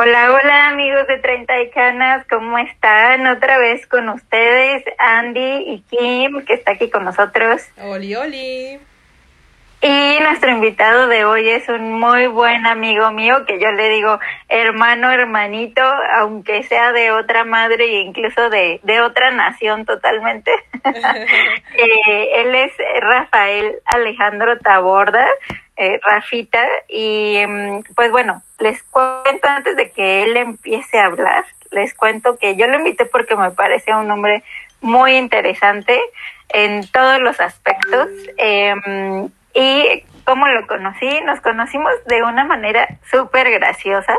Hola, hola amigos de 30 y Canas, ¿cómo están? Otra vez con ustedes, Andy y Kim, que está aquí con nosotros. Oli, oli. Y nuestro invitado de hoy es un muy buen amigo mío, que yo le digo hermano, hermanito, aunque sea de otra madre e incluso de, de otra nación totalmente. Eh, él es Rafael Alejandro Taborda eh, Rafita. Y mm, pues bueno, les cuento antes de que él empiece a hablar, les cuento que yo lo invité porque me parece un hombre muy interesante en todos los aspectos. Em, y como lo conocí, nos conocimos de una manera súper graciosa.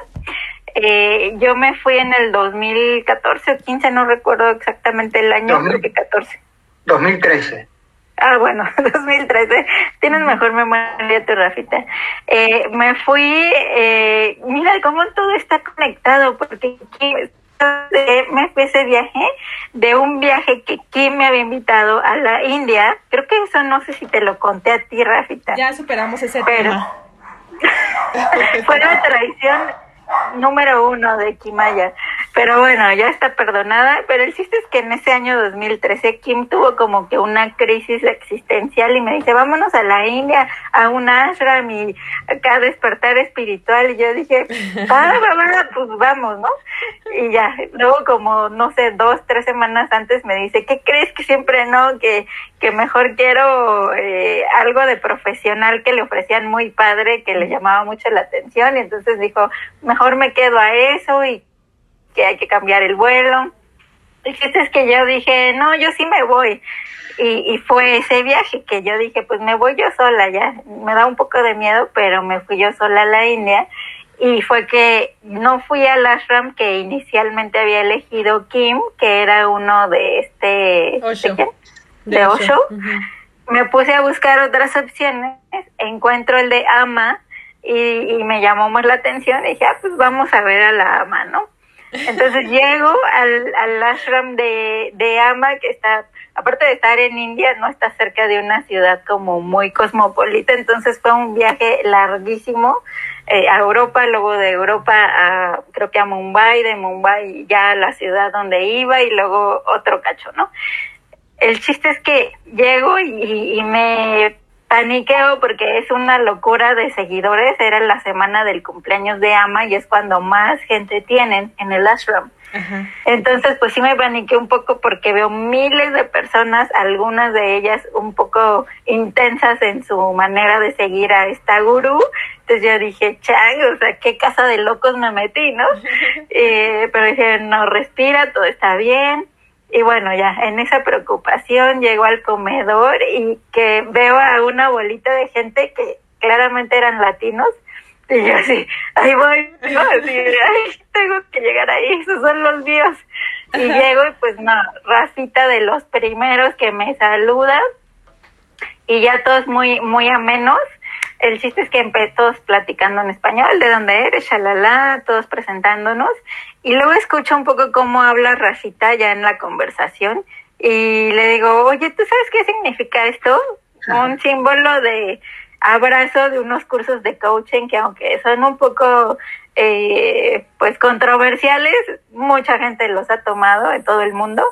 Eh, yo me fui en el 2014 o 15, no recuerdo exactamente el año, creo que 14. 2013. Ah, bueno, 2013. Tienes mejor memoria tu, Rafita. Eh, me fui, eh, mira cómo todo está conectado, porque me fui ese viaje de un viaje que Kim me había invitado a la India. Creo que eso no sé si te lo conté a ti, Rafita. Ya superamos ese Pero, tema. fue la traición número uno de Kimaya. Pero bueno, ya está perdonada. Pero el chiste es que en ese año 2013 Kim tuvo como que una crisis existencial y me dice, vámonos a la India, a un ashram y acá a despertar espiritual. Y yo dije, ah, mamá, pues vamos, ¿no? Y ya, luego como, no sé, dos, tres semanas antes me dice, ¿qué crees que siempre no? Que, que mejor quiero eh, algo de profesional que le ofrecían muy padre, que le llamaba mucho la atención. Y entonces dijo, mejor me quedo a eso y que hay que cambiar el vuelo. Y es que yo dije, no, yo sí me voy. Y, y fue ese viaje que yo dije, pues me voy yo sola ya. Me da un poco de miedo, pero me fui yo sola a la India. Y fue que no fui al ashram que inicialmente había elegido Kim, que era uno de este... Osho. ¿De? De Osho. Me puse a buscar otras opciones, encuentro el de Ama y, y me llamó más la atención y dije, ah, pues vamos a ver a la Ama, ¿no? Entonces llego al, al ashram de, de Ama, que está, aparte de estar en India, no está cerca de una ciudad como muy cosmopolita, entonces fue un viaje larguísimo eh, a Europa, luego de Europa a, creo que a Mumbai, de Mumbai ya a la ciudad donde iba y luego otro cacho, ¿no? El chiste es que llego y, y me paniqueo porque es una locura de seguidores. Era la semana del cumpleaños de Ama y es cuando más gente tienen en el ashram. Ajá. Entonces, pues sí me paniqué un poco porque veo miles de personas, algunas de ellas un poco intensas en su manera de seguir a esta gurú. Entonces yo dije, chang, o sea, qué casa de locos me metí, ¿no? Eh, pero dije, no, respira, todo está bien. Y bueno, ya en esa preocupación llego al comedor y que veo a una bolita de gente que claramente eran latinos. Y yo así, ahí voy, ¿no? Así, ay, tengo que llegar ahí, esos son los míos. Y llego y pues no, Rafita de los primeros que me saluda y ya todos muy, muy amenos. El chiste es que empecé todos platicando en español, de dónde eres, shalala, todos presentándonos. Y luego escucho un poco cómo habla Rafita ya en la conversación y le digo, oye, ¿tú sabes qué significa esto? Un símbolo de abrazo de unos cursos de coaching que aunque son un poco eh, pues controversiales, mucha gente los ha tomado en todo el mundo.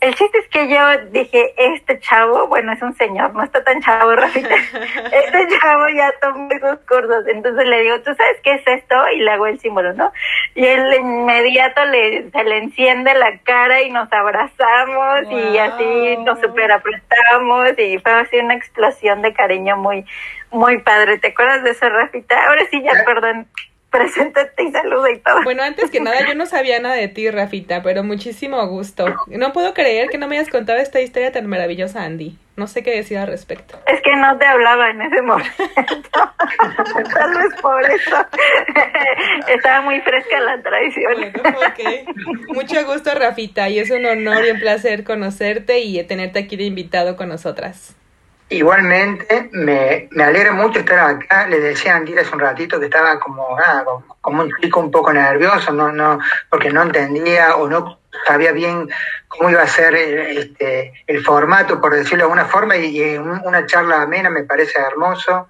El chiste es que yo dije, este chavo, bueno, es un señor, no está tan chavo, Rafita. Este chavo ya tomó esos cursos. Entonces le digo, ¿tú sabes qué es esto? Y le hago el símbolo, ¿no? Y él de inmediato le, se le enciende la cara y nos abrazamos y así nos super apretamos y fue así una explosión de cariño muy, muy padre. ¿Te acuerdas de eso, Rafita? Ahora sí, ya, perdón, preséntate y saluda y todo. Bueno, antes que nada, yo no sabía nada de ti, Rafita, pero muchísimo gusto. No puedo creer que no me hayas contado esta historia tan maravillosa, Andy. No sé qué decir al respecto. Es que no te hablaba en ese momento. Tal vez por eso. Estaba muy fresca la traición. Bueno, ok. Mucho gusto, Rafita, y es un honor y un placer conocerte y tenerte aquí de invitado con nosotras. Igualmente, me, me alegra mucho estar acá. Le decía a Andira hace un ratito que estaba como, como, un chico un poco nervioso, no, no, porque no entendía o no sabía bien cómo iba a ser este, el formato, por decirlo de alguna forma, y, y un- una charla amena me parece hermoso.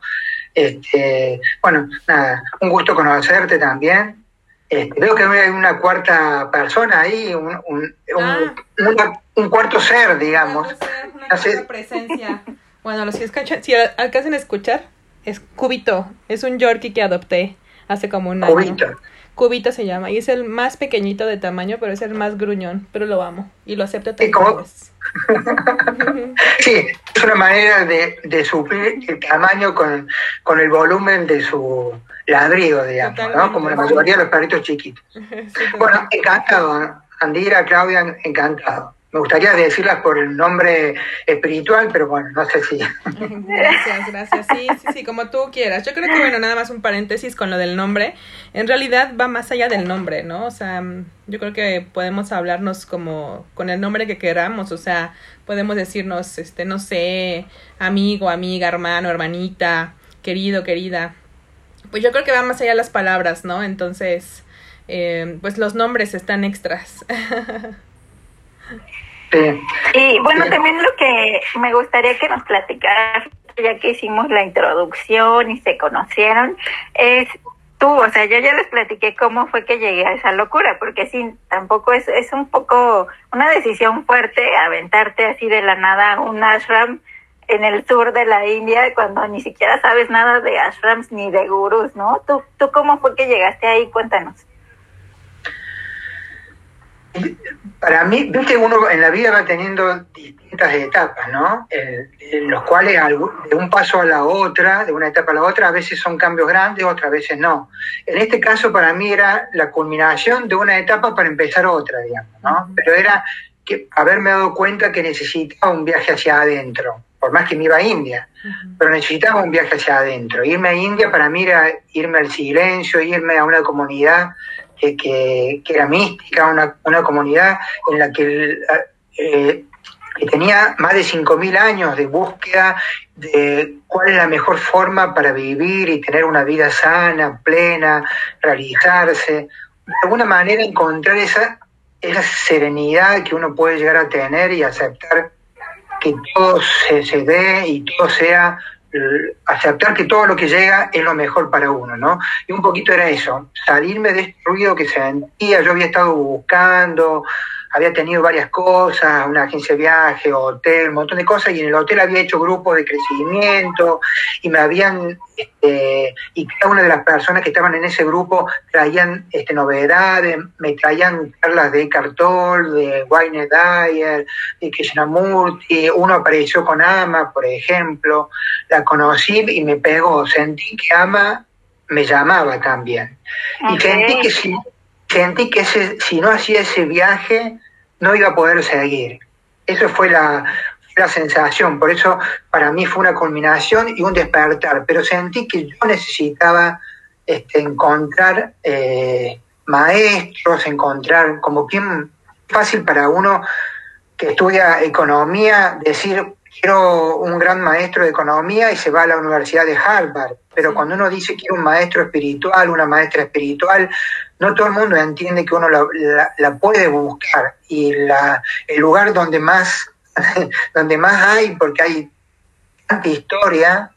Este, bueno, nada, un gusto conocerte también. Este, veo que hay una cuarta persona ahí, un, un, Ah. una- un cuarto ser, digamos. Una No sé. cuarta presencia. Bueno, los que escuchan, si alcanzan a escuchar, es Cubito. Es un Yorkie que adopté hace como un año. Cubito. Cubito se llama. Y es el más pequeñito de tamaño, pero es el más gruñón. Pero lo amo. Y lo acepto es. Sí, es una manera de, de suplir el tamaño con, con el volumen de su ladrido, digamos, ¿no? Como la mayoría de los perritos chiquitos. Sí, Bueno, encantado, Andira, Claudia, encantado. Me gustaría decirlas por el nombre espiritual, pero bueno, no sé si... Gracias, gracias. Sí, sí, sí, como tú quieras. Yo creo que, bueno, nada más un paréntesis con lo del nombre. En realidad va más allá del nombre, ¿no? O sea, yo creo que podemos hablarnos como con el nombre que queramos. O sea, podemos decirnos, este, no sé, amigo, amiga, hermano, hermanita, querido, querida. Pues yo creo que va más allá las palabras, ¿no? Entonces, eh, pues los nombres están extras. Sí. Y bueno, también lo que me gustaría que nos platicaras, ya que hicimos la introducción y se conocieron, es tú, o sea, yo ya les platiqué cómo fue que llegué a esa locura, porque sí, tampoco es, es un poco una decisión fuerte aventarte así de la nada a un ashram en el sur de la India cuando ni siquiera sabes nada de ashrams ni de gurús, ¿no? ¿Tú, tú cómo fue que llegaste ahí? Cuéntanos. Para mí, viste, uno en la vida va teniendo distintas etapas, ¿no? En, en los cuales de un paso a la otra, de una etapa a la otra, a veces son cambios grandes, otras veces no. En este caso, para mí era la culminación de una etapa para empezar otra, digamos, ¿no? Pero era que haberme dado cuenta que necesitaba un viaje hacia adentro, por más que me iba a India, pero necesitaba un viaje hacia adentro. Irme a India para mí era irme al silencio, irme a una comunidad que, que, que era mística, una, una comunidad en la que, eh, que tenía más de 5.000 años de búsqueda de cuál es la mejor forma para vivir y tener una vida sana, plena, realizarse. De alguna manera encontrar esa, esa serenidad que uno puede llegar a tener y aceptar que todo se, se dé y todo sea aceptar que todo lo que llega es lo mejor para uno, ¿no? Y un poquito era eso, salirme de este ruido que sentía, yo había estado buscando, había tenido varias cosas, una agencia de viaje, hotel, un montón de cosas, y en el hotel había hecho grupos de crecimiento, y me habían, este, y cada una de las personas que estaban en ese grupo traían este, novedades, me traían charlas de Cartol, de Wayne Dyer, de Krishnamurti, uno apareció con Ama, por ejemplo, la conocí y me pegó, sentí que Ama me llamaba también. Y sentí que si, sentí que ese, si no hacía ese viaje, no iba a poder seguir. Eso fue la, la sensación, por eso para mí fue una culminación y un despertar, pero sentí que yo necesitaba este, encontrar eh, maestros, encontrar como quien fácil para uno que estudia economía decir quiero un gran maestro de economía y se va a la Universidad de Harvard, pero cuando uno dice quiero un maestro espiritual, una maestra espiritual, no todo el mundo entiende que uno la, la- la puede buscar. Y la, el lugar donde más, donde más hay, porque hay tanta historia,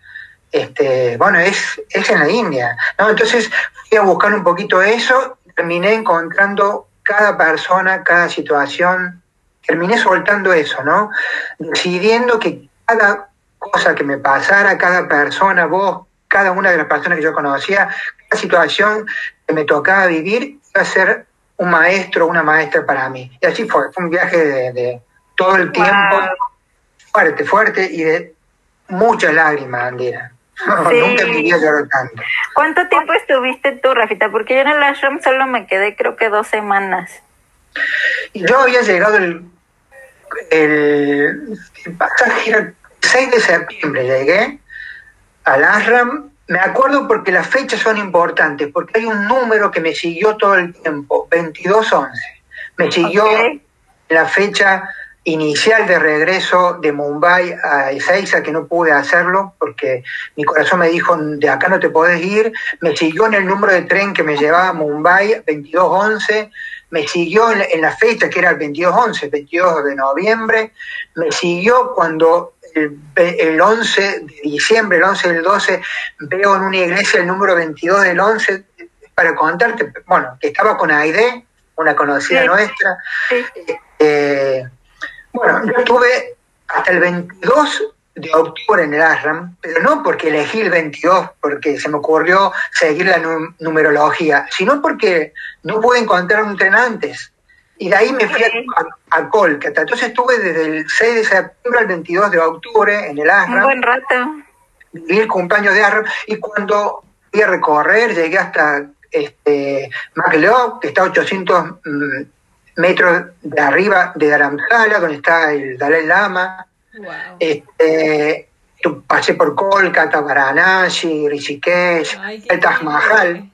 este, bueno, es, es en la India, ¿no? Entonces fui a buscar un poquito eso, terminé encontrando cada persona, cada situación, terminé soltando eso, ¿no? Decidiendo que cada cosa que me pasara, cada persona, vos, cada una de las personas que yo conocía, cada situación que me tocaba vivir, iba a ser un maestro, una maestra para mí. Y así fue, fue un viaje de, de todo el tiempo, fuerte, fuerte y de muchas lágrimas, Andera. Sí. Nunca lloré tanto. ¿Cuánto tiempo estuviste tú, Rafita? Porque yo en el ashram solo me quedé creo que dos semanas. Yo había llegado el, el, el pasaje era el 6 de septiembre, llegué al ashram. Me acuerdo porque las fechas son importantes, porque hay un número que me siguió todo el tiempo, 2211. Me siguió Ok. la fecha inicial de regreso de Mumbai a Ezeiza, que no pude hacerlo porque mi corazón me dijo, de acá no te podés ir. Me siguió en el número de tren que me llevaba a Mumbai, 2211. Me siguió en, en la fecha que era el 2211, 22 de noviembre. Me siguió cuando el, el 11 de diciembre, el 11 del 12, veo en una iglesia el número 22 del 11. para contarte, bueno, que estaba con Aide, una conocida nuestra. Eh, bueno, yo estuve hasta el 22 de octubre en el ASRAM, pero no porque elegí el 22, porque se me ocurrió seguir la numerología, sino porque no pude encontrar un tren antes. Y de ahí me fui a, a. Entonces estuve desde el 6 de septiembre al 22 de octubre en el ASRAM. Un buen rato. Viví el cumpleaños de ASRAM y cuando fui a recorrer llegué hasta este, que está a 800 mm, metros de arriba de Dharamsala, donde está el Dalai Lama. Este, pasé por Kolkata, Varanasi, Rishikesh, el Taj Mahal.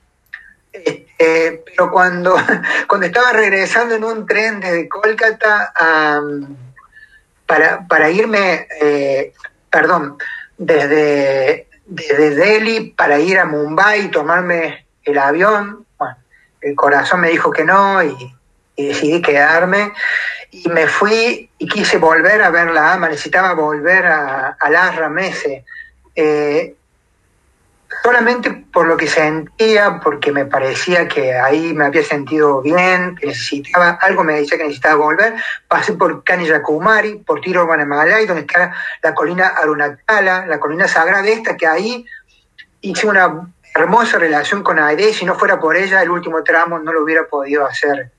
Este, pero cuando, cuando estaba regresando en un tren desde Kolkata para, para irme, eh, perdón, desde, desde Delhi para ir a Mumbai y tomarme el avión, bueno, el corazón me dijo que no y, decidí quedarme y me fui y quise volver a ver la ama, necesitaba volver a, a las Ramese. Eh, solamente por lo que sentía, porque me parecía que ahí me había sentido bien, que necesitaba, algo me decía que necesitaba volver, pasé por Kanyakumari, por Tiruvannamalai, donde está la colina Arunachala, la colina sagrada esta, que ahí hice una hermosa relación con Aide, si no fuera por ella, el último tramo no lo hubiera podido hacer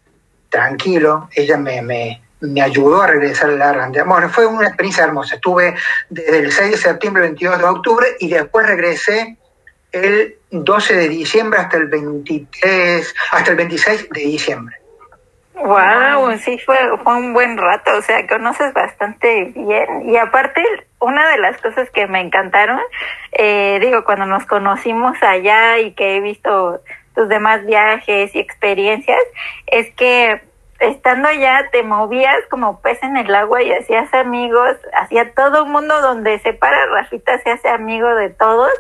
tranquilo, ella me, me, me ayudó a regresar a la Arrandia. Bueno, fue una experiencia hermosa, estuve desde el 6 de septiembre al 22 de octubre y después regresé el 12 de diciembre hasta el 23, hasta el 26 de diciembre. Wow, sí fue, fue un buen rato, o sea, conoces bastante bien. Y aparte, una de las cosas que me encantaron, eh, digo, cuando nos conocimos allá y que he visto tus demás viajes y experiencias, es que estando allá te movías como pez en el agua y hacías amigos, hacía todo un mundo donde se para Rafita se hace amigo de todos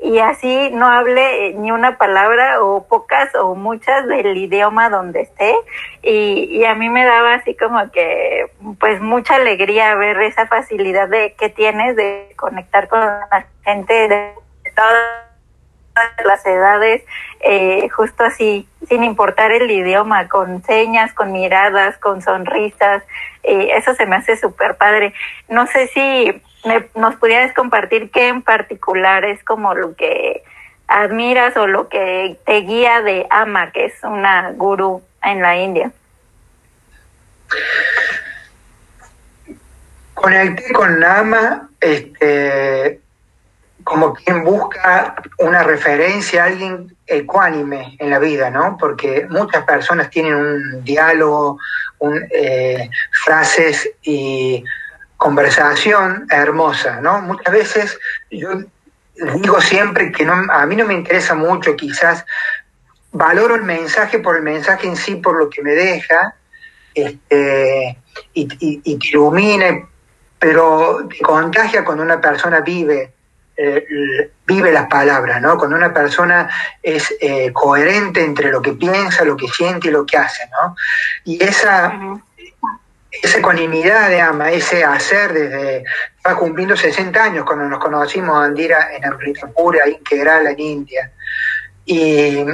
y así no hable ni una palabra o pocas o muchas del idioma donde esté y, y a mí me daba así como que pues mucha alegría ver esa facilidad de que tienes de conectar con la gente de todas las edades eh, justo así sin importar el idioma con señas con miradas con sonrisas eh, eso se me hace súper padre no sé si nos pudieras compartir qué en particular es como lo que admiras o lo que te guía de Ama, que es una gurú en la India. Conecté con Ama este, como quien busca una referencia, alguien ecuánime en la vida, ¿no? Porque muchas personas tienen un diálogo, eh, frases y conversación hermosa, ¿no? Muchas veces yo digo siempre que no, a mí no me interesa mucho, quizás valoro el mensaje por el mensaje en sí, por lo que me deja, este, y, y, te ilumina, pero te contagia cuando una persona vive, eh, vive las palabras, ¿no? Cuando una persona es eh, coherente entre lo que piensa, lo que siente y lo que hace, ¿no? Y esa, esa ecuanimidad de Ama, ese hacer desde, va cumpliendo 60 años cuando nos conocimos Andira en Amritapura, ahí en India. Y,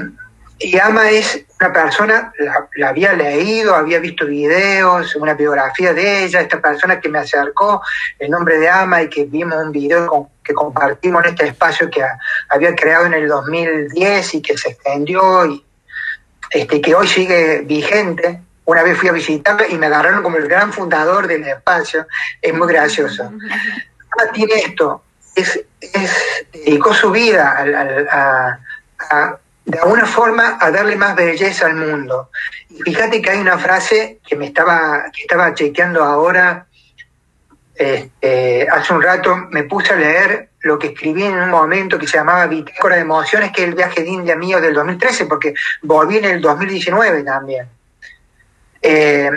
y Ama es una persona, la, había leído, había visto videos, una biografía de ella, esta persona que me acercó el nombre de Ama y que vimos un video que compartimos en este espacio que había creado en el 2010 y que se extendió y este, que hoy sigue vigente una vez fui a visitarla y me agarraron como el gran fundador del espacio. Es muy gracioso. Ah, tiene esto. Es, dedicó su vida a, de alguna forma a darle más belleza al mundo. Y fíjate que hay una frase que me estaba, que estaba chequeando ahora, este, hace un rato, me puse a leer lo que escribí en un momento que se llamaba Bitácora de Emociones, que es el viaje de India mío del 2013, porque volví en el 2019 también. Eh,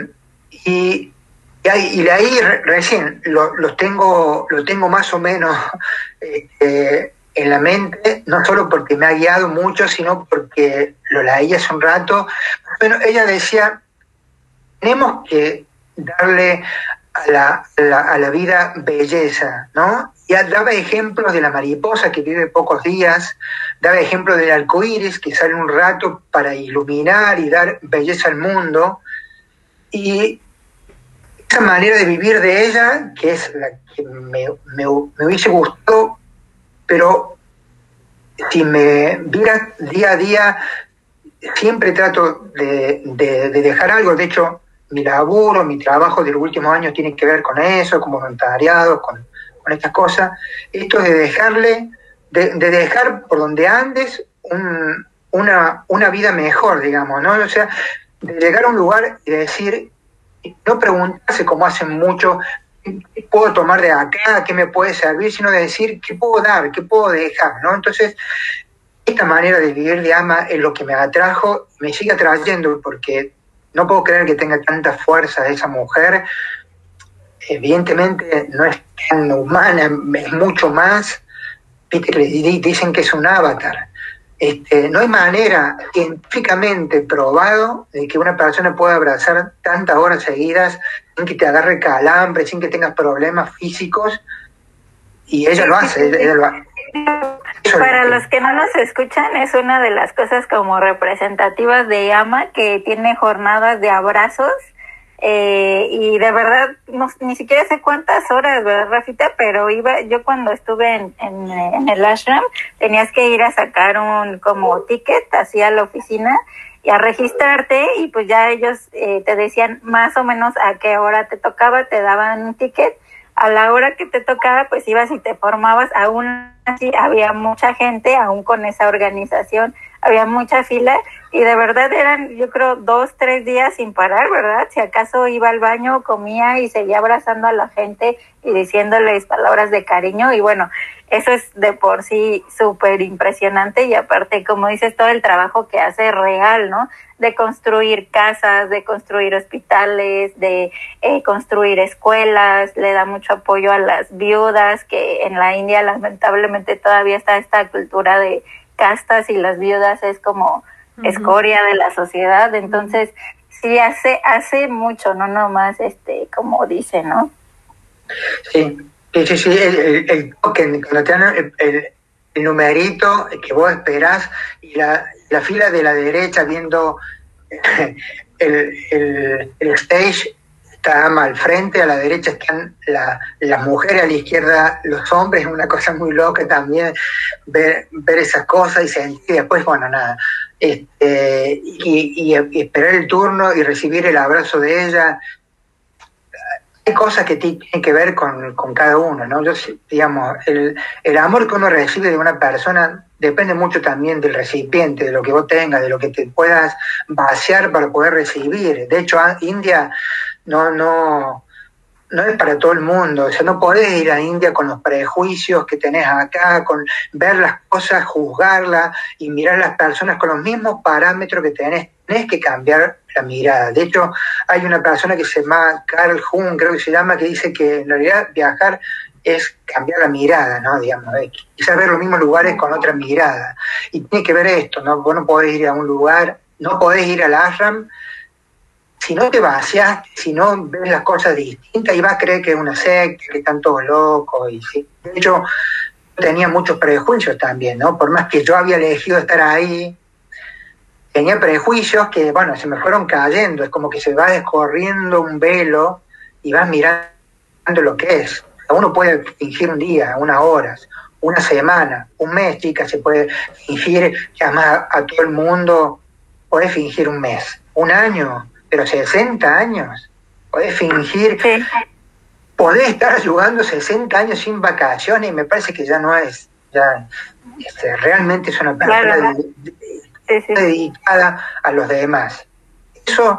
y, y, de ahí recién lo, tengo, lo tengo más o menos este, en la mente, no solo porque me ha guiado mucho, sino porque lo leí hace un rato. Bueno, ella decía, tenemos que darle a la, a la, vida belleza, ¿no? Y daba ejemplos de la mariposa que vive pocos días, daba ejemplos del arco iris que sale un rato para iluminar y dar belleza al mundo. Y esa manera de vivir de ella, que es la que me, me, hubiese gustado, pero si me viera día a día, siempre trato de dejar algo. De hecho, mi laburo, mi trabajo de los últimos años tiene que ver con eso, con voluntariado, con, con estas cosas. Esto de dejarle, de, dejar por donde andes una, una vida mejor, digamos, ¿no? O sea, de llegar a un lugar y decir, no preguntarse como hacen muchos, ¿qué puedo tomar de acá? ¿Qué me puede servir? Sino de decir, ¿qué puedo dar? ¿Qué puedo dejar? ¿no? Entonces, esta manera de vivir de ama es lo que me atrajo, me sigue atrayendo porque no puedo creer que tenga tanta fuerza esa mujer. Evidentemente no es tan humana, es mucho más. Dicen que es un avatar. Este, no hay manera científicamente probado de que una persona pueda abrazar tantas horas seguidas sin que te agarre calambre, sin que tengas problemas físicos. Y ella lo hace, ella lo hace. Para los que no nos escuchan, es una de las cosas como representativas de Yama que tiene jornadas de abrazos eh, y de verdad no, ni siquiera sé cuántas horas, ¿verdad, Rafita? Pero iba, yo cuando estuve en, en, el ashram tenías que ir a sacar un como ticket hacia la oficina y a registrarte y pues ya ellos eh, te decían más o menos a qué hora te tocaba, te daban un ticket a la hora que te tocaba, pues ibas y te formabas, aún así había mucha gente, aún con esa organización, había mucha fila y de verdad eran, yo creo, dos, tres días sin parar, ¿verdad? Si acaso iba al baño, comía y seguía abrazando a la gente y diciéndoles palabras de cariño y bueno, eso es de por sí súper impresionante y aparte, como dices, todo el trabajo que hace real, ¿no? De construir casas, de construir hospitales, de eh, construir escuelas, le da mucho apoyo a las viudas, que en la India lamentablemente todavía está esta cultura de castas y las viudas es como escoria de la sociedad, entonces sí hace, hace mucho, no nomás este, como dice, ¿no? Sí, Sí, sí, sí, el, el, token, cuando te dan el, numerito que vos esperás y la, la fila de la derecha viendo el, el, stage está al frente, a la derecha están la, las mujeres, a la izquierda los hombres, es una cosa muy loca también ver, ver esas cosas y sentir después, bueno, nada, este, y, esperar el turno y recibir el abrazo de ella, hay cosas que tienen que ver con, cada uno, ¿no? Yo, digamos, el, el amor que uno recibe de una persona depende mucho también del recipiente, de lo que vos tengas, de lo que te puedas vaciar para poder recibir. De hecho, India no, no, no es para todo el mundo, o sea, no podés ir a India con los prejuicios que tenés acá, con ver las cosas, juzgarlas y mirar a las personas con los mismos parámetros que tenés. Tenés que cambiar la mirada. De hecho, hay una persona que se llama Carl Jung, creo que se llama, que dice que en realidad viajar es cambiar la mirada, ¿no? Digamos, quizás ver los mismos lugares con otra mirada. Y tiene que ver esto, ¿no? Vos no podés ir a un lugar, no podés ir al ashram si no te vacias, si no ves las cosas distintas, y vas a creer que es una secta, que están todos locos. Y sí. De hecho, tenía muchos prejuicios también, ¿no? Por más que yo había elegido estar ahí, tenía prejuicios que, bueno, se me fueron cayendo. Es como que se va descorriendo un velo y vas mirando lo que es. Uno puede fingir un día, unas horas, una semana, un mes, chica, se puede fingir además a todo el mundo puede fingir un mes, un año, pero 60 años. Podés fingir, podés estar jugando 60 años sin vacaciones y me parece que ya no es, ya este, realmente es una persona dedicada a los demás. Eso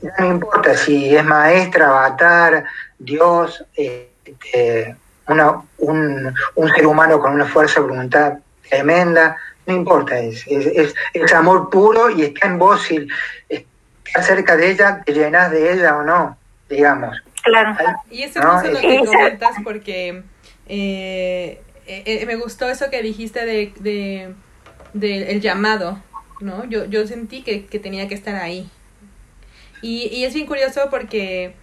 ya no importa si es maestra, avatar, Dios, este, una, un, un ser humano con una fuerza de voluntad tremenda, no importa, es, es, es, amor puro y está en vos y cerca de ella, te llenas de ella o no, digamos. Claro. Y eso es lo que comentas porque eh, eh, me gustó eso que dijiste de, de, el llamado, ¿no? Yo, yo sentí que, que tenía que estar ahí. Y, y es bien curioso porque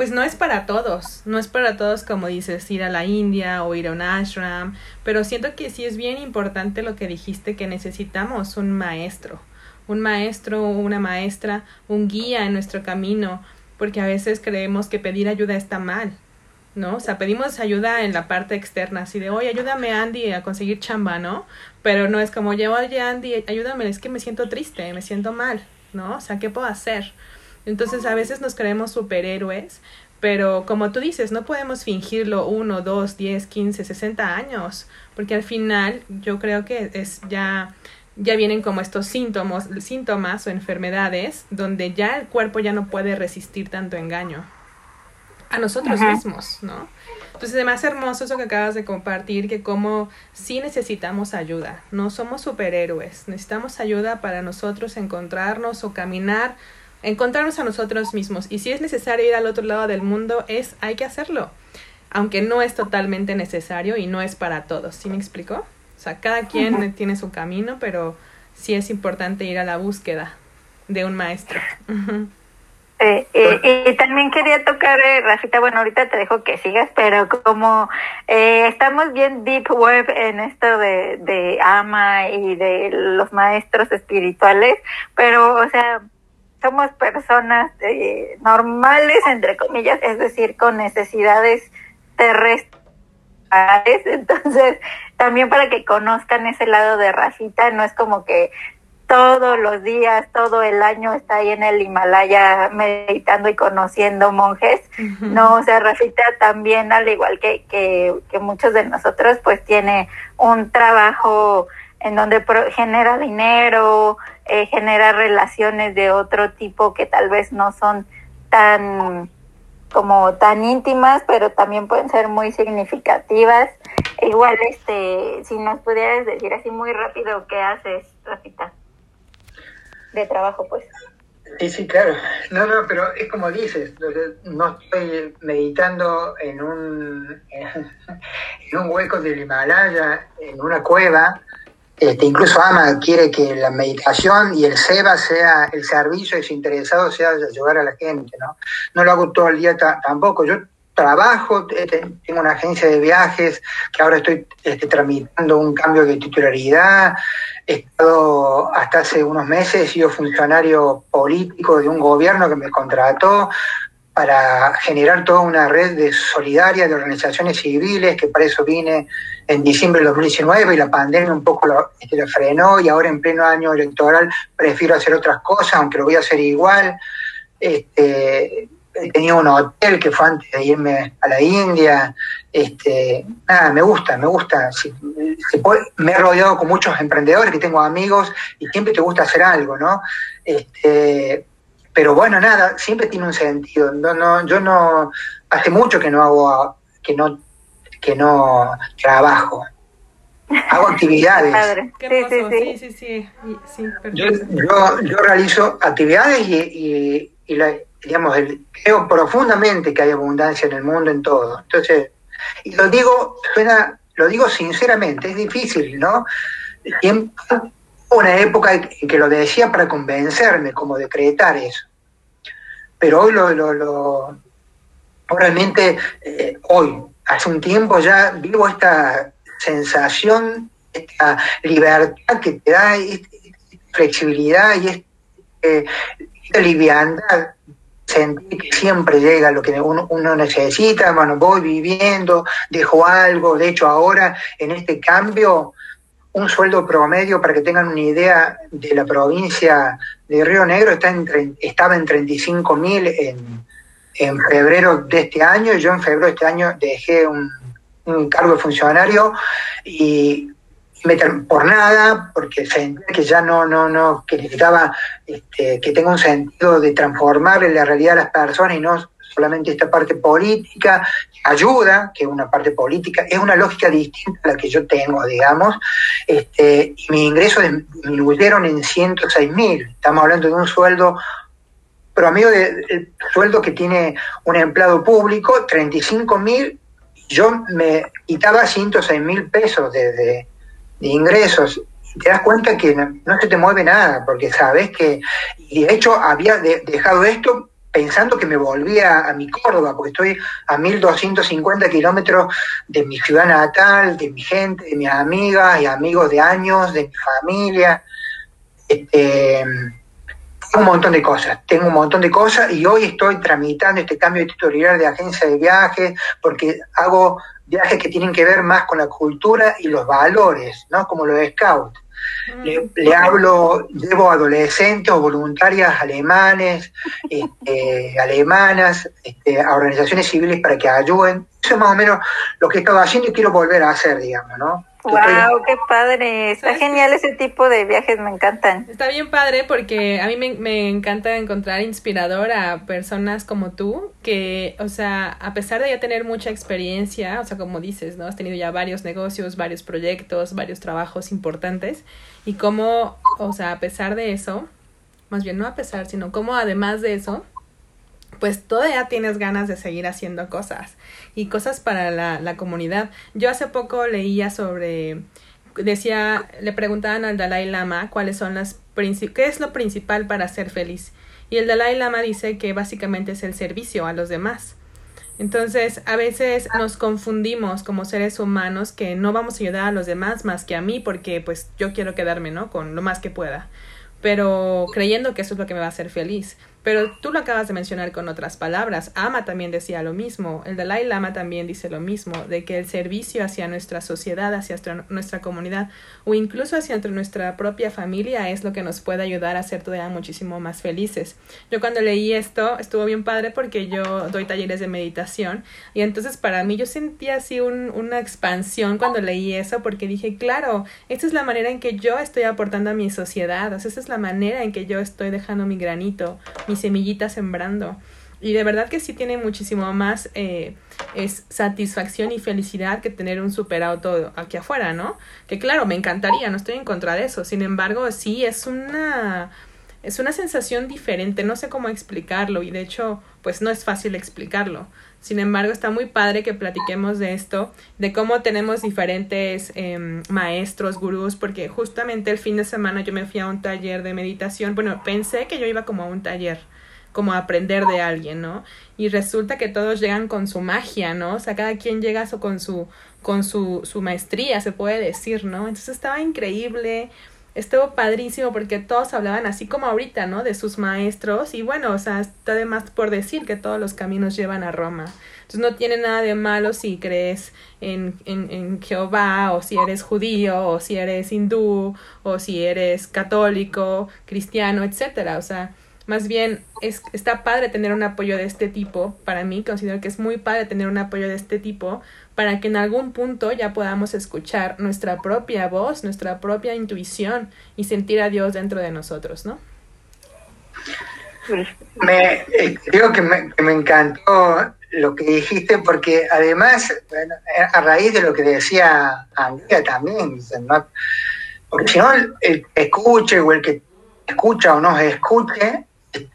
pues no es para todos, no es para todos como dices ir a la India o ir a un ashram, pero siento que sí es bien importante lo que dijiste que necesitamos un maestro, un maestro o una maestra, un guía en nuestro camino, porque a veces creemos que pedir ayuda está mal, ¿no? O sea, pedimos ayuda en la parte externa, así de, oye, ayúdame Andy a conseguir chamba, ¿no? Pero no es como, oye Andy, ayúdame, es que me siento triste, me siento mal, ¿no? O sea, ¿qué puedo hacer? Entonces a veces nos creemos superhéroes, pero como tú dices, no podemos fingirlo uno, dos, diez, quince, sesenta años, porque al final yo creo que es ya ya vienen como estos síntomas, síntomas o enfermedades donde ya el cuerpo ya no puede resistir tanto engaño a nosotros mismos, ¿no? Entonces, es más hermoso eso que acabas de compartir, que como sí necesitamos ayuda, no somos superhéroes, necesitamos ayuda para nosotros encontrarnos o caminar encontrarnos a nosotros mismos. Y si es necesario ir al otro lado del mundo, es, hay que hacerlo. Aunque no es totalmente necesario y no es para todos. ¿Sí me explico? O sea, cada quien tiene su camino, pero sí es importante ir a la búsqueda de un maestro. Eh, y, también quería tocar, eh, Rafita, bueno, ahorita te dejo que sigas, pero como eh, estamos bien deep web en esto de, de ama y de los maestros espirituales, pero, o sea, somos personas eh, normales, entre comillas, es decir, con necesidades terrestres. Entonces, también para que conozcan ese lado de Rafita, no es como que todos los días, todo el año está ahí en el Himalaya meditando y conociendo monjes. No, o sea, Rafita también, al igual que, que, que muchos de nosotros, pues tiene un trabajo en donde genera dinero, eh, genera relaciones de otro tipo que tal vez no son tan como tan íntimas, pero también pueden ser muy significativas. Igual, este, si nos pudieras decir así muy rápido qué haces, Rafita, de trabajo, pues. Sí, sí, claro. No, no, pero es como dices, no estoy meditando en un, en un hueco del Himalaya, en una cueva, este, incluso Ama quiere que la meditación y el SEBA sea el servicio desinteresado, sea ayudar a la gente, ¿no? No lo hago todo el día tampoco. Yo trabajo, eh, tengo una agencia de viajes que ahora estoy este, tramitando un cambio de titularidad. He estado hasta hace unos meses, he sido funcionario político de un gobierno que me contrató para generar toda una red de solidaria de organizaciones civiles, que para eso vine en diciembre de 2019 y la pandemia un poco lo, este, frenó y ahora en pleno año electoral prefiero hacer otras cosas, aunque lo voy a hacer igual. Este, tenía un hotel que fue antes de irme a la India. Este, nada, me gusta, me gusta. me he rodeado con muchos emprendedores que tengo amigos y siempre te gusta hacer algo, ¿no? Este, pero bueno, nada, siempre tiene un sentido. No, no, yo no, hace mucho que no hago, que no, que no trabajo. Hago actividades. sí, sí, sí. yo, yo, realizo actividades y, y, la, digamos, creo profundamente que hay abundancia en el mundo en todo. Entonces, y lo digo, suena, lo digo sinceramente, es difícil, ¿no? Siempre, una época en que lo decía para convencerme, como decretar eso. Pero hoy lo, lo, realmente, eh, hoy, hace un tiempo ya vivo esta sensación, esta libertad que te da, esta flexibilidad y esta liviandad sentir que siempre llega lo que uno, uno, necesita, bueno, voy viviendo, dejo algo, de hecho ahora en este cambio un sueldo promedio, para que tengan una idea, de la provincia de Río Negro está en, estaba en 35 mil en, en, febrero de este año, yo en febrero de este año dejé un, cargo de funcionario y por nada, porque sentí que ya no, no, no, que necesitaba este, que tenga un sentido de transformar la realidad de las personas y no solamente esta parte política, ayuda, que es una parte política, es una lógica distinta a la que yo tengo, digamos, este, y mis ingresos disminuyeron en 106 mil, estamos hablando de un sueldo promedio de sueldo que tiene un empleado público, 35 mil, yo me quitaba 106 mil pesos de, de, ingresos, te das cuenta que no, se te mueve nada, porque sabes que, de hecho había dejado esto pensando que me volvía a mi Córdoba, porque estoy a 1250 kilómetros de mi ciudad natal, de mi gente, de mis amigas y amigos de años, de mi familia. Este, un montón de cosas, tengo un montón de cosas y hoy estoy tramitando este cambio de titularidad de agencia de viajes porque hago viajes que tienen que ver más con la cultura y los valores, ¿no? Como los scouts. Le, le, hablo, llevo adolescentes o voluntarias alemanes, este, alemanas, este, a organizaciones civiles para que ayuden. Eso es más o menos lo que he estado haciendo y quiero volver a hacer, digamos, ¿no? Wow, qué padre. Está genial ese tipo de viajes, me encantan. Está bien padre porque a mí me, me, encanta encontrar inspirador a personas como tú que, o sea, a pesar de ya tener mucha experiencia, o sea, como dices, ¿no? Has tenido ya varios negocios, varios proyectos, varios trabajos importantes y cómo, o sea, a pesar de eso, más bien no a pesar, sino cómo además de eso, pues todavía tienes ganas de seguir haciendo cosas y cosas para la, la comunidad. Yo hace poco leía sobre, decía, le preguntaban al Dalai Lama cuáles son las, qué es lo principal para ser feliz. Y el Dalai Lama dice que básicamente es el servicio a los demás. Entonces, a veces nos confundimos como seres humanos que no vamos a ayudar a los demás más que a mí porque pues yo quiero quedarme, ¿no? Con lo más que pueda. Pero creyendo que eso es lo que me va a hacer feliz. Pero tú lo acabas de mencionar con otras palabras. Ama también decía lo mismo. El Dalai Lama también dice lo mismo, de que el servicio hacia nuestra sociedad, hacia nuestra comunidad o incluso hacia nuestra propia familia es lo que nos puede ayudar a ser todavía muchísimo más felices. Yo cuando leí esto estuvo bien padre porque yo doy talleres de meditación y entonces para mí yo sentía así un, una expansión cuando leí eso porque dije, claro, esta es la manera en que yo estoy aportando a mi sociedad, o sea, esa es la manera en que yo estoy dejando mi granito mi semillita sembrando. Y de verdad que sí tiene muchísimo más eh, es satisfacción y felicidad que tener un superauto aquí afuera, ¿no? Que claro, me encantaría, no estoy en contra de eso. Sin embargo, sí es una es una sensación diferente, no sé cómo explicarlo y de hecho, pues no es fácil explicarlo. Sin embargo, está muy padre que platiquemos de esto, de cómo tenemos diferentes eh, maestros, gurús, porque justamente el fin de semana yo me fui a un taller de meditación. Bueno, pensé que yo iba como a un taller, como a aprender de alguien, ¿no? Y resulta que todos llegan con su magia, ¿no? O sea, cada quien llega con su, con su, su maestría, se puede decir, ¿no? Entonces estaba increíble estuvo padrísimo porque todos hablaban así como ahorita, ¿no? De sus maestros y bueno, o sea, está de más por decir que todos los caminos llevan a Roma. Entonces no tiene nada de malo si crees en, en, en Jehová o si eres judío o si eres hindú o si eres católico, cristiano, etcétera. O sea, más bien es, está padre tener un apoyo de este tipo. Para mí considero que es muy padre tener un apoyo de este tipo para que en algún punto ya podamos escuchar nuestra propia voz, nuestra propia intuición y sentir a Dios dentro de nosotros, ¿no? Me, eh, digo que me, me encantó lo que dijiste porque además, bueno, a raíz de lo que decía Andrea también, ¿no? porque si no, el que escuche o el que escucha o no escuche,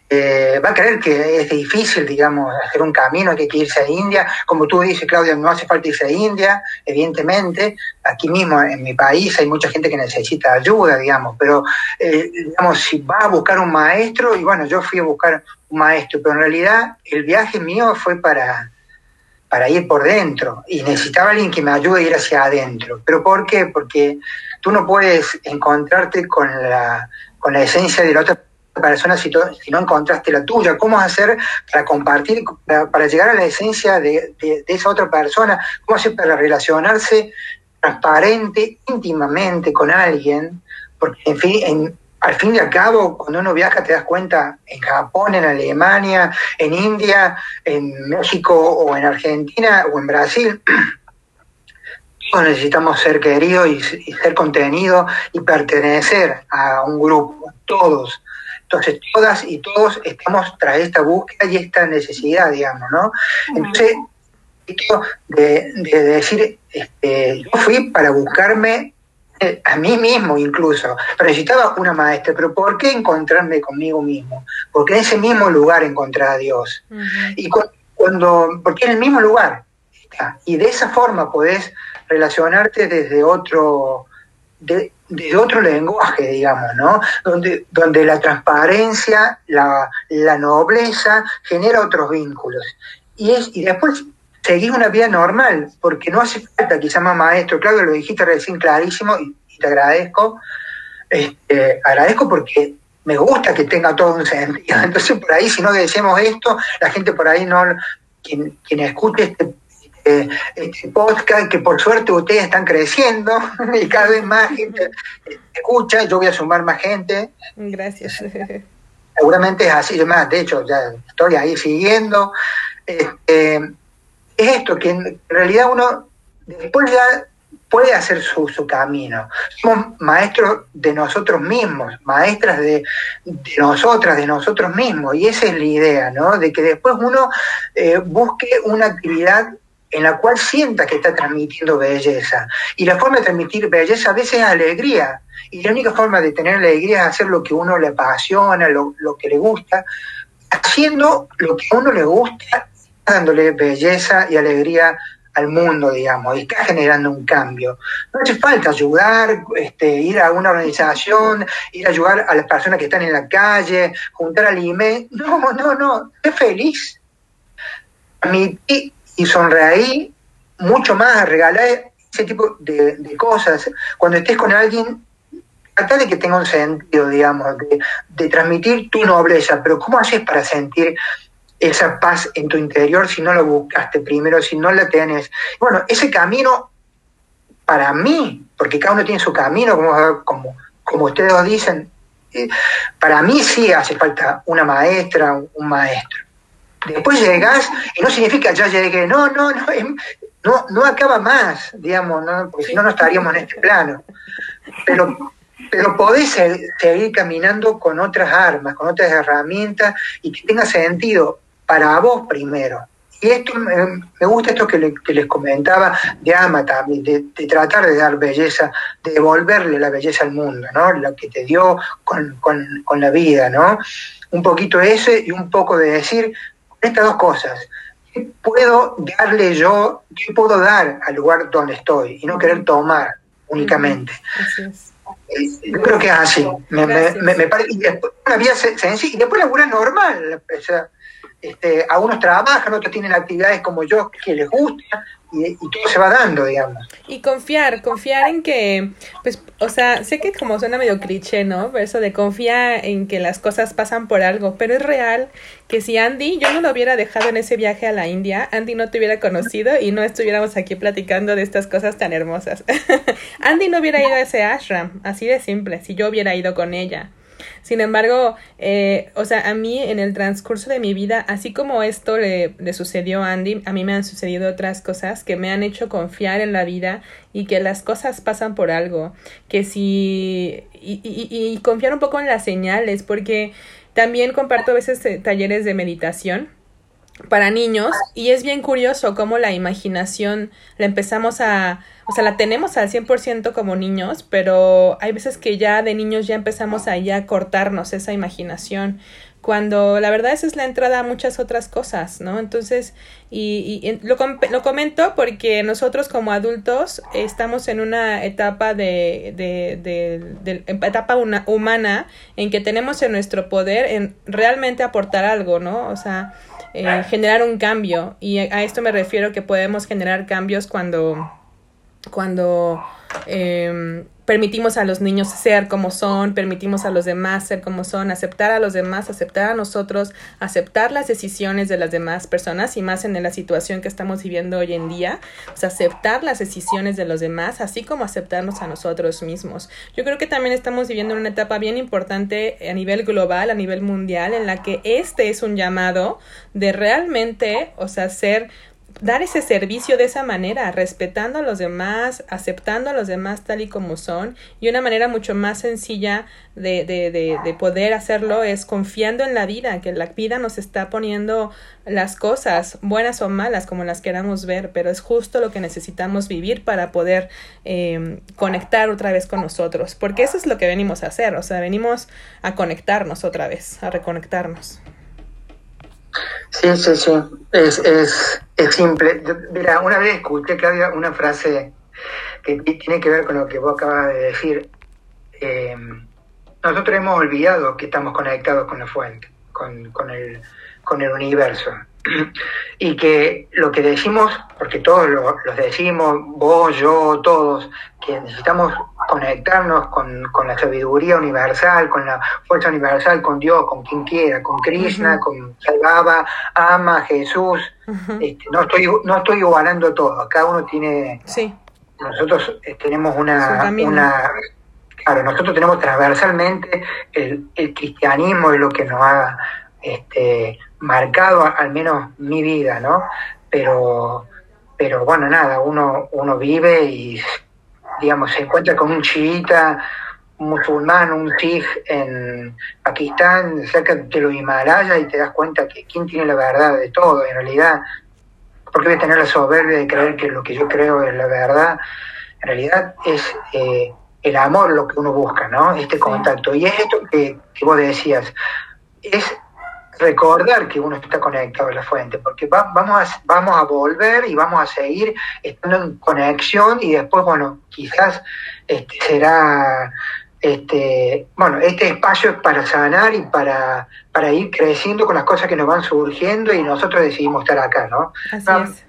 eh, va a creer que es difícil, digamos, hacer un camino, hay que irse a India. Como tú dices, Claudia, no hace falta irse a India, evidentemente. Aquí mismo, en mi país, hay mucha gente que necesita ayuda, digamos, pero, eh, digamos, si va a buscar un maestro, y bueno, yo fui a buscar un maestro, pero en realidad el viaje mío fue para, para ir por dentro y necesitaba alguien que me ayude a ir hacia adentro. ¿Pero por qué? Porque tú no puedes encontrarte con la, con la esencia de la otra persona si, si, no encontraste la tuya? ¿Cómo hacer para compartir, para, llegar a la esencia de, esa otra persona? ¿Cómo hacer para relacionarse transparente, íntimamente con alguien? Porque, en fin, en, al fin y al cabo, cuando uno viaja te das cuenta en Japón, en Alemania, en India, en México o en Argentina o en Brasil, todos necesitamos ser queridos y ser contenidos y pertenecer a un grupo, todos. Entonces, todas y todos estamos tras esta búsqueda y esta necesidad, digamos, ¿no? Entonces, esto de, de decir, este, yo fui para buscarme eh, a mí mismo incluso, pero necesitaba una maestra, pero ¿por qué encontrarme conmigo mismo? Porque en ese mismo lugar encontrar a Dios. Uh -huh. Y cu cuando, porque en el mismo lugar está. Y de esa forma podés relacionarte desde otro, de, de otro lenguaje, digamos, ¿no? Donde, donde la transparencia, la, la nobleza genera otros vínculos. Y, es, y después seguir una vida normal, porque no hace falta que más maestro, Claudio, lo dijiste recién clarísimo y, te agradezco. Este, agradezco porque me gusta que tenga todo un sentido. Entonces, por ahí, si no decimos esto, la gente por ahí no, quien, quien escuche este este, podcast, que por suerte ustedes están creciendo y cada vez más gente escucha, yo voy a sumar más gente. Gracias. Seguramente es así, más, de hecho, ya estoy ahí siguiendo. Este, es esto, que en realidad uno después ya puede hacer su, su camino. Somos maestros de nosotros mismos, maestras de, de, nosotras, de nosotros mismos, y esa es la idea, ¿no? De que después uno eh, busque una actividad en la cual sienta que está transmitiendo belleza. Y la forma de transmitir belleza a veces es alegría. Y la única forma de tener alegría es hacer lo que uno le apasiona, lo, que le gusta. Haciendo lo que a uno le gusta, dándole belleza y alegría al mundo, digamos, y está generando un cambio. No hace falta ayudar, este, ir a una organización, ir a ayudar a las personas que están en la calle, juntar alimentos. No, no, no, sé feliz. Mi, y sonreí mucho más, regalar ese tipo de, cosas. Cuando estés con alguien, trata de que tenga un sentido, digamos, de, transmitir tu nobleza, pero ¿cómo haces para sentir esa paz en tu interior si no lo buscaste primero, si no la tienes? Bueno, ese camino, para mí, porque cada uno tiene su camino, como, como, como ustedes dicen, eh, para mí sí hace falta una maestra, un maestro. Después llegas y no significa ya llegué, no, no, no, em, no, no acaba más, digamos, ¿no? porque si no, no estaríamos en este plano. Pero, pero podés seguir caminando con otras armas, con otras herramientas y que tenga sentido para vos primero. Y esto me, gusta esto que, les comentaba de Ama también, de, tratar de dar belleza, de devolverle la belleza al mundo, ¿no? La que te dio con, con, con la vida, ¿no? Un poquito ese y un poco de decir, estas dos cosas. ¿Qué puedo darle yo, qué puedo dar al lugar donde estoy y no querer tomar únicamente? Eh, yo creo que es así. Me, parece, y después una vida sencilla y después la vida normal. O sea, este, algunos trabajan, otros tienen actividades como yo que les gusta, y, todo se va dando, digamos. Y confiar, confiar en que, pues, o sea, sé que como suena medio cliché, ¿no? Eso de confiar en que las cosas pasan por algo, pero es real que si Andy, yo no lo hubiera dejado en ese viaje a la India, Andy no te hubiera conocido y no estuviéramos aquí platicando de estas cosas tan hermosas. Andy no hubiera ido a ese ashram, así de simple, si yo hubiera ido con ella. Sin embargo, eh, o sea, a mí en el transcurso de mi vida, así como esto le, le, sucedió a Andy, a mí me han sucedido otras cosas que me han hecho confiar en la vida y que las cosas pasan por algo, que si... y, y, y confiar un poco en las señales, porque también comparto a veces eh, talleres de meditación para niños y es bien curioso cómo la imaginación la empezamos a, o sea, la tenemos al 100% como niños, pero hay veces que ya de niños ya empezamos a ya cortarnos esa imaginación, cuando la verdad esa es la entrada a muchas otras cosas, ¿no? Entonces, y, y lo, lo comento porque nosotros como adultos estamos en una etapa de, de, de, de etapa una, humana en que tenemos en nuestro poder en realmente aportar algo, ¿no? O sea, eh, generar un cambio. Y a esto me refiero que podemos generar cambios cuando, cuando eh, permitimos a los niños ser como son, permitimos a los demás ser como son, aceptar a los demás, aceptar a nosotros, aceptar las decisiones de las demás personas y más en la situación que estamos viviendo hoy en día, pues aceptar las decisiones de los demás, así como aceptarnos a nosotros mismos. Yo creo que también estamos viviendo una etapa bien importante a nivel global, a nivel mundial, en la que este es un llamado de realmente, o sea, ser dar ese servicio de esa manera, respetando a los demás, aceptando a los demás tal y como son, y una manera mucho más sencilla de, de, de, de, poder hacerlo es confiando en la vida, que la vida nos está poniendo las cosas, buenas o malas, como las queramos ver, pero es justo lo que necesitamos vivir para poder eh, conectar otra vez con nosotros, porque eso es lo que venimos a hacer, o sea, venimos a conectarnos otra vez, a reconectarnos. Sí, sí, sí, es, es, es simple. mira, una vez escuché había una frase que tiene que ver con lo que vos acabas de decir. eh, nosotros hemos olvidado que estamos conectados con la fuente, con, con, el, con el universo. Y que lo que decimos, porque todos lo, los decimos, vos, yo, todos, que necesitamos conectarnos con, con, la sabiduría universal, con la fuerza universal, con Dios, con quien quiera, con Krishna, con Salvaba, Ama, Jesús. este, no estoy no estoy igualando todo, cada uno tiene... Sí. Nosotros eh, tenemos una, una... Claro, nosotros tenemos transversalmente el, el cristianismo es lo que nos ha este, marcado al menos mi vida, ¿no? Pero, pero bueno, nada, uno, uno vive y digamos, se encuentra con un chiita, un musulmán, un sikh en Pakistán, cerca de los Himalayas, y te das cuenta que quién tiene la verdad de todo, en realidad, porque debe tener la soberbia de creer que lo que yo creo es la verdad, en realidad es eh, el amor lo que uno busca, ¿no? Este contacto. Y es esto que, que vos decías, es recordar que uno está conectado a la fuente, porque va, vamos, a, vamos a volver y vamos a seguir estando en conexión y después, bueno, quizás este, será, este, bueno, este espacio es para sanar y para, para ir creciendo con las cosas que nos van surgiendo y nosotros decidimos estar acá, ¿no? Así es.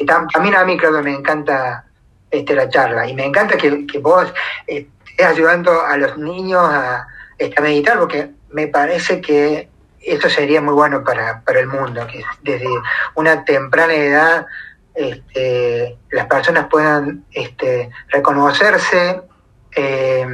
Eh, también a mí, creo me encanta este, la charla y me encanta que, que vos estés ayudando a los niños a, este, a meditar, porque me parece que esto sería muy bueno para, para el mundo, que desde una temprana edad este, las personas puedan este, reconocerse eh,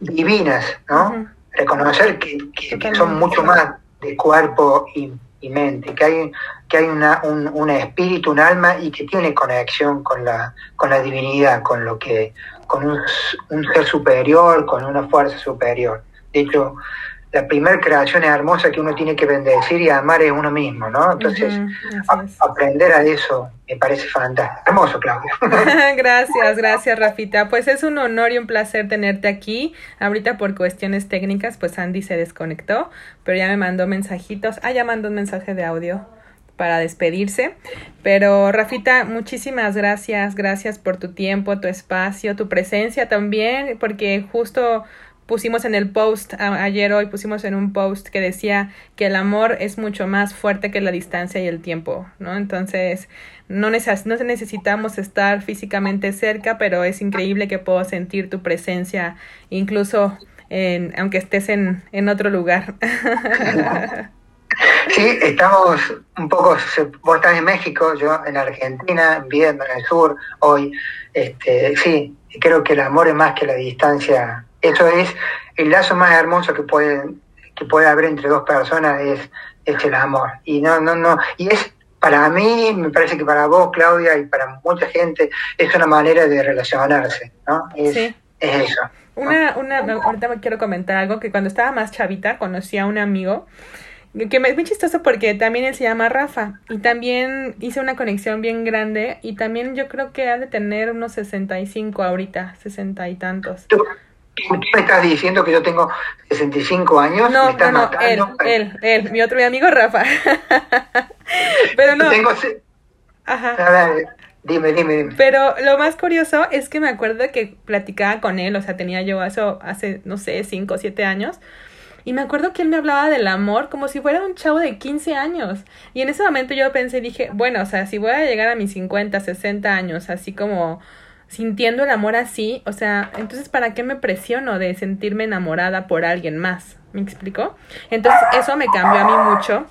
divinas, ¿no? Uh -huh. Reconocer que, que, que, son mucho más de cuerpo y, y mente, que hay, que hay una, un, un, espíritu, un alma y que tiene conexión con la, con la divinidad, con lo que, con un, un ser superior, con una fuerza superior. De hecho, la primera creación hermosa que uno tiene que bendecir y amar es uno mismo, ¿no? Entonces, uh -huh, a, aprender a eso me parece fantástico. Hermoso, Claudio. gracias, gracias, Rafita. Pues es un honor y un placer tenerte aquí. Ahorita por cuestiones técnicas, pues Andy se desconectó, pero ya me mandó mensajitos. Ah, ya mandó un mensaje de audio para despedirse. Pero Rafita, muchísimas gracias, gracias por tu tiempo, tu espacio, tu presencia también, porque justo pusimos en el post ayer hoy pusimos en un post que decía que el amor es mucho más fuerte que la distancia y el tiempo, ¿no? Entonces, no, neces no necesitamos estar físicamente cerca, pero es increíble que puedo sentir tu presencia, incluso en, aunque estés en, en otro lugar. Sí, estamos un poco, vos estás en México, yo en Argentina, viviendo en el sur hoy. Este, sí, creo que el amor es más que la distancia eso es el lazo más hermoso que puede, que puede haber entre dos personas es, es el amor. Y no, no, no, y es para mí, me parece que para vos, Claudia, y para mucha gente, es una manera de relacionarse, ¿no? Es, sí. es eso. Una, una, ahorita me quiero comentar algo que cuando estaba más chavita conocí a un amigo que me es muy chistoso porque también él se llama Rafa y también hice una conexión bien grande y también yo creo que ha de tener unos 65 ahorita, 60 y tantos. ¿Tú, ¿Tú me estás diciendo que yo tengo 65 años? No, ¿Me estás no, no, matando? él, él, él, mi otro mi amigo Rafa. Pero no. Tengo... Ajá. A ver, dime, dime, dime. Pero lo más curioso es que me acuerdo que platicaba con él, o sea, tenía yo eso hace, no sé, 5 o 7 años. Y me acuerdo que él me hablaba del amor como si fuera un chavo de 15 años. Y en ese momento yo pensé y dije, bueno, o sea, si voy a llegar a mis 50, 60 años, así como sintiendo el amor así, o sea, entonces ¿para qué me presiono de sentirme enamorada por alguien más? ¿Me explicó? Entonces eso me cambió a mí mucho,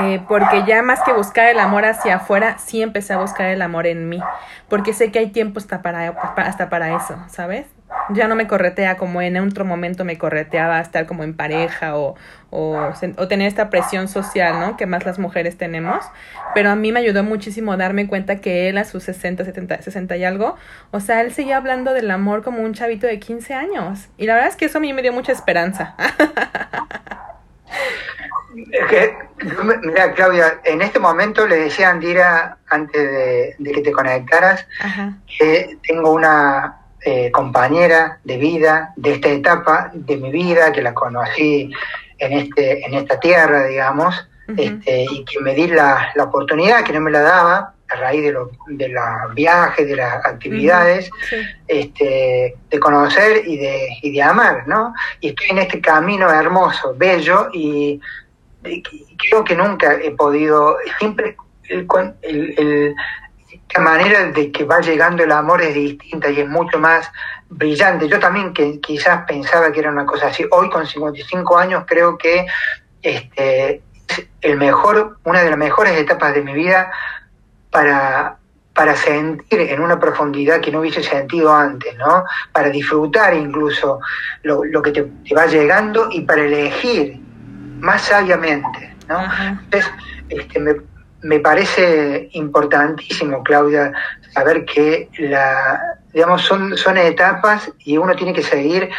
eh, porque ya más que buscar el amor hacia afuera, sí empecé a buscar el amor en mí, porque sé que hay tiempo hasta para, hasta para eso, ¿sabes? Ya no me corretea como en otro momento me correteaba estar como en pareja o, o, o, tener esta presión social, ¿no? Que más las mujeres tenemos. Pero a mí me ayudó muchísimo darme cuenta que él a sus 60, 70, 60 y algo, o sea, él seguía hablando del amor como un chavito de 15 años. Y la verdad es que eso a mí me dio mucha esperanza. Es que, mira, Claudia, en este momento le decía a Andira, antes de, de que te conectaras, Ajá. que tengo una eh, compañera de vida de esta etapa de mi vida, que la conocí en, este, en esta tierra, digamos, uh -huh. este, y que me di la, la, oportunidad, que no me la daba, a raíz de, los de los viajes, de las actividades, este, de conocer y de, y de amar, ¿no? Y estoy en este camino hermoso, bello, y, creo que nunca he podido, siempre el, la manera de que va llegando el amor es distinta y es mucho más brillante. Yo también que quizás pensaba que era una cosa así. Hoy con 55 años creo que este, es el mejor, una de las mejores etapas de mi vida para, para sentir en una profundidad que no hubiese sentido antes, ¿no? Para disfrutar incluso lo, lo que te, va llegando y para elegir más sabiamente, ¿no? Entonces, este, me, me parece importantísimo, Claudia, saber que la, digamos, son, son etapas y uno tiene que seguir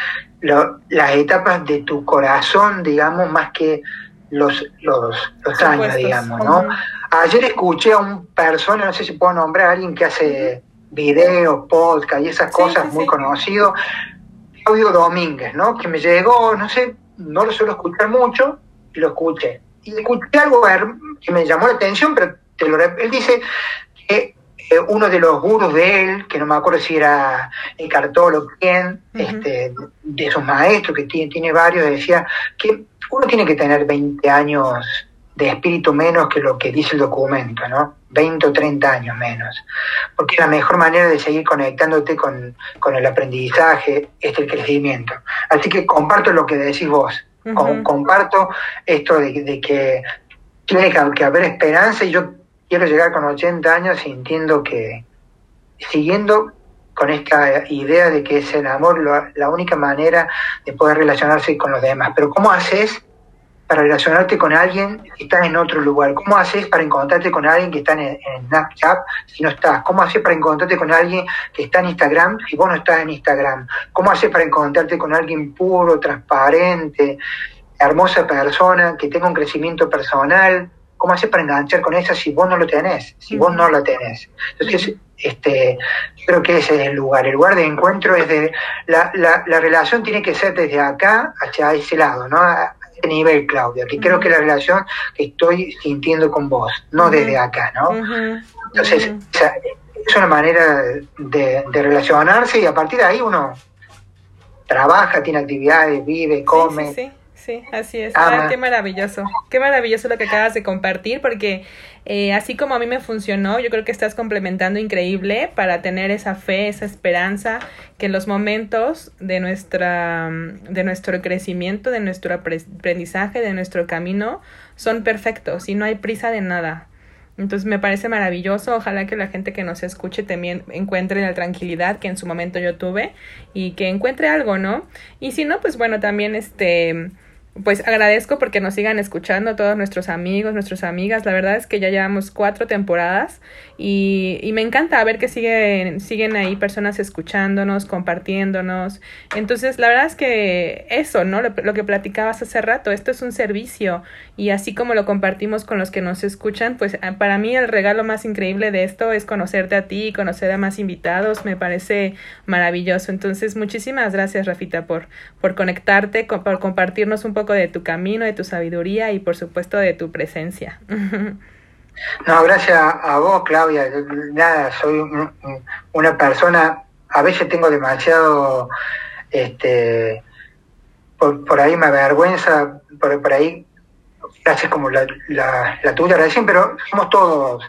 las etapas de tu corazón, digamos, más que los, los, los años, digamos, ¿no? Ayer escuché a un persona, no sé si puedo nombrar a alguien que hace videos, podcast y esas cosas muy conocido, Claudio Domínguez, ¿no? Que me llegó, no sé, no lo suelo escuchar mucho, y lo escuché. Y escuché algo que me llamó la atención, pero te lo, él dice que eh, uno de los gurus de él, que no me acuerdo si era el o quién, este, de sus maestros, que tiene, tiene varios, decía que uno tiene que tener 20 años de espíritu menos que lo que dice el documento, ¿no? 20 o 30 años menos. Porque la mejor manera de seguir conectándote con, el aprendizaje es el crecimiento. Así que comparto lo que decís vos. Comparto esto de, que tiene que, haber esperanza y yo quiero llegar con 80 años sintiendo que, siguiendo con esta idea de que es el amor la única manera de poder relacionarse con los demás. Pero ¿cómo haces para relacionarte con alguien que está en otro lugar? ¿Cómo haces para encontrarte con alguien que está en, Snapchat si no estás? ¿Cómo haces para encontrarte con alguien que está en Instagram si vos no estás en Instagram? ¿Cómo haces para encontrarte con alguien puro, transparente, hermosa persona, que tenga un crecimiento personal? ¿Cómo haces para enganchar con esa si vos no lo tenés? Si vos no lo tenés. Entonces, este, creo que ese es el lugar. El lugar de encuentro es de. La, la, la relación tiene que ser desde acá hacia ese lado, ¿no? Este nivel, Claudia, que creo que la relación que estoy sintiendo con vos, no desde acá, ¿no? Entonces, es una manera de, relacionarse y a partir de ahí uno trabaja, tiene actividades, vive, come. Sí, sí, así es. Ah, qué maravilloso, qué maravilloso lo que acabas de compartir, porque eh, así como a mí me funcionó, yo creo que estás complementando increíble para tener esa fe, esa esperanza, que en los momentos de, nuestra, de nuestro crecimiento, de nuestro aprendizaje, de nuestro camino, son perfectos y no hay prisa de nada. Entonces me parece maravilloso, ojalá que la gente que nos escuche también encuentre la tranquilidad que en su momento yo tuve y que encuentre algo, ¿no? Y si no, pues bueno, también este pues agradezco porque nos sigan escuchando todos nuestros amigos, nuestras amigas. La verdad es que ya llevamos cuatro temporadas y, y, me encanta ver que siguen, siguen ahí personas escuchándonos, compartiéndonos. Entonces, la verdad es que eso, ¿no? Lo, que platicabas hace rato, esto es un servicio y así como lo compartimos con los que nos escuchan, pues ah, para mí el regalo más increíble de esto es conocerte a ti, conocer a más invitados, me parece maravilloso. Entonces, muchísimas gracias, Rafita, por, por conectarte, por compartirnos un poco de tu camino, de tu sabiduría y por supuesto de tu presencia. No, gracias a vos, Claudia. Nada, soy una persona, a veces tengo demasiado, este, por, ahí me avergüenza, por, por ahí, gracias como la, la, la tuya recién, pero somos todos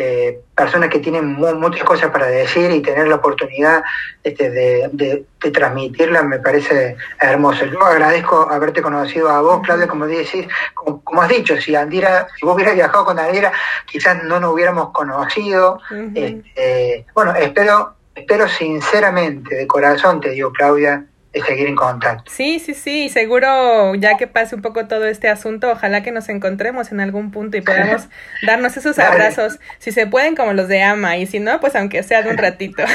eh, personas que tienen muchas cosas para decir y tener la oportunidad este, de, de, transmitirla me parece hermoso. Yo agradezco haberte conocido a vos, Claudia, como decís, como, has dicho, si Andira, si vos hubieras viajado con Andira, quizás no nos hubiéramos conocido. Este, bueno, espero, espero sinceramente, de corazón te digo, Claudia, seguir en contacto. Sí, sí, sí, seguro ya que pase un poco todo este asunto, ojalá que nos encontremos en algún punto y podamos darnos esos abrazos, si se pueden como los de Ama, y si no, pues aunque sea de un ratito.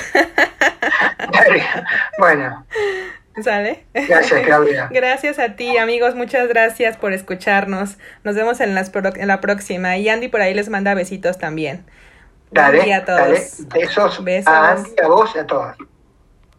Bueno. ¿Sale? Gracias, Claudia. Gracias a ti, amigos. Muchas gracias por escucharnos. Nos vemos en, las en la próxima. Y Andy por ahí les manda besitos también. Dale, a todos. Besos, Besos. a Andy, a vos y a todos.